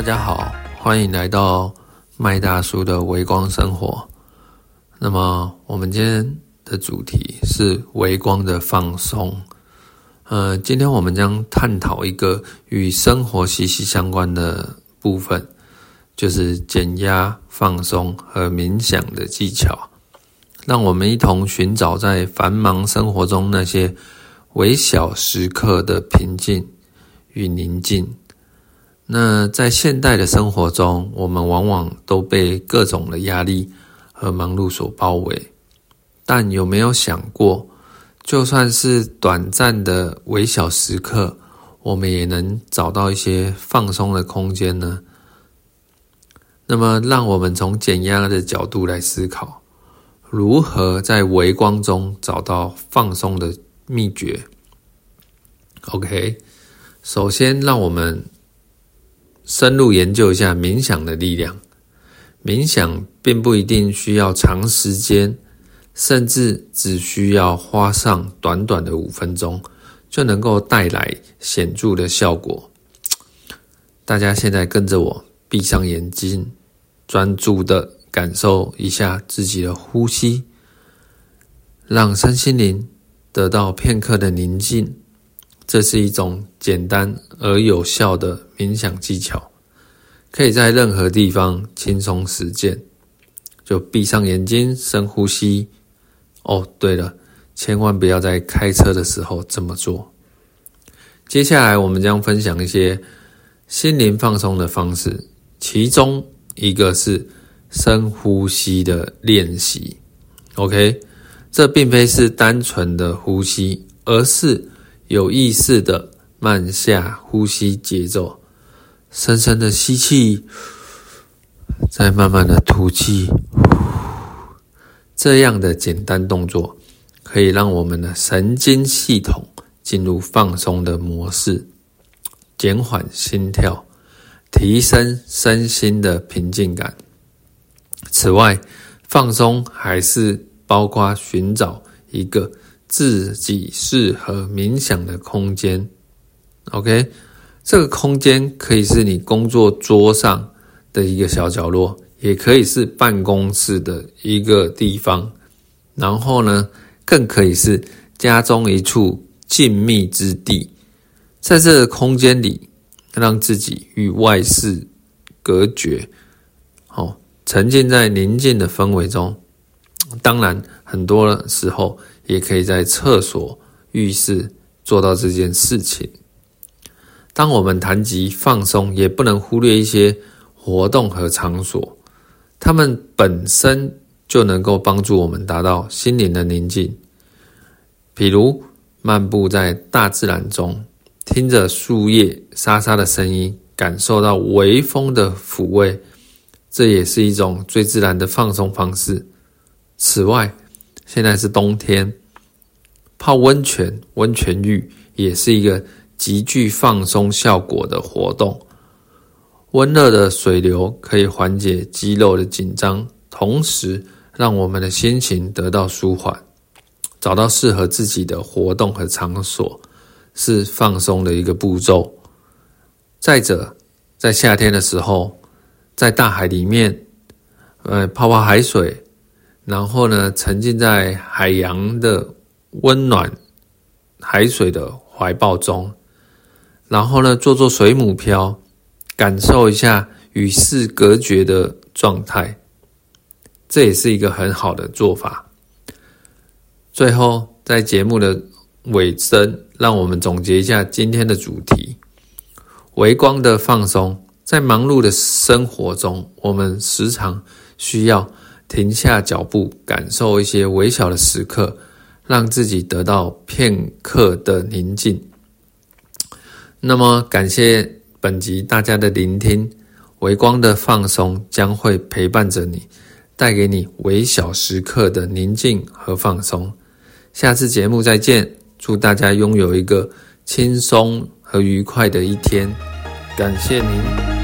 大家好欢迎来到麦大叔的微光生活。那么，我们今天的主题是微光的放松。呃，今天我们将探讨一个与生活息息相关的部分，就是减压、放松和冥想的技巧。让我们一同寻找在繁忙生活中那些微小时刻的平静与宁静。那在现代的生活中，我们往往都被各种的压力和忙碌所包围。但有没有想过，就算是短暂的微小时刻，我们也能找到一些放松的空间呢？那么，让我们从减压的角度来思考，如何在微光中找到放松的秘诀？OK，首先让我们。深入研究一下冥想的力量。冥想并不一定需要长时间，甚至只需要花上短短的五分钟，就能够带来显著的效果。大家现在跟着我，闭上眼睛，专注的感受一下自己的呼吸，让身心灵得到片刻的宁静。这是一种简单而有效的冥想技巧，可以在任何地方轻松实践。就闭上眼睛，深呼吸。哦，对了，千万不要在开车的时候这么做。接下来，我们将分享一些心灵放松的方式，其中一个是深呼吸的练习。OK，这并非是单纯的呼吸，而是。有意识的慢下呼吸节奏，深深的吸气，再慢慢的吐气。这样的简单动作可以让我们的神经系统进入放松的模式，减缓心跳，提升身心的平静感。此外，放松还是包括寻找一个。自己适合冥想的空间，OK，这个空间可以是你工作桌上的一个小角落，也可以是办公室的一个地方，然后呢，更可以是家中一处静谧之地，在这个空间里，让自己与外事隔绝，哦，沉浸在宁静的氛围中。当然，很多时候。也可以在厕所、浴室做到这件事情。当我们谈及放松，也不能忽略一些活动和场所，它们本身就能够帮助我们达到心灵的宁静。比如漫步在大自然中，听着树叶沙沙的声音，感受到微风的抚慰，这也是一种最自然的放松方式。此外，现在是冬天。泡温泉、温泉浴也是一个极具放松效果的活动。温热的水流可以缓解肌肉的紧张，同时让我们的心情得到舒缓。找到适合自己的活动和场所，是放松的一个步骤。再者，在夏天的时候，在大海里面，呃，泡泡海水，然后呢，沉浸在海洋的。温暖海水的怀抱中，然后呢，做做水母漂，感受一下与世隔绝的状态，这也是一个很好的做法。最后，在节目的尾声，让我们总结一下今天的主题：微光的放松。在忙碌的生活中，我们时常需要停下脚步，感受一些微小的时刻。让自己得到片刻的宁静。那么，感谢本集大家的聆听。微光的放松将会陪伴着你，带给你微小时刻的宁静和放松。下次节目再见，祝大家拥有一个轻松和愉快的一天。感谢您。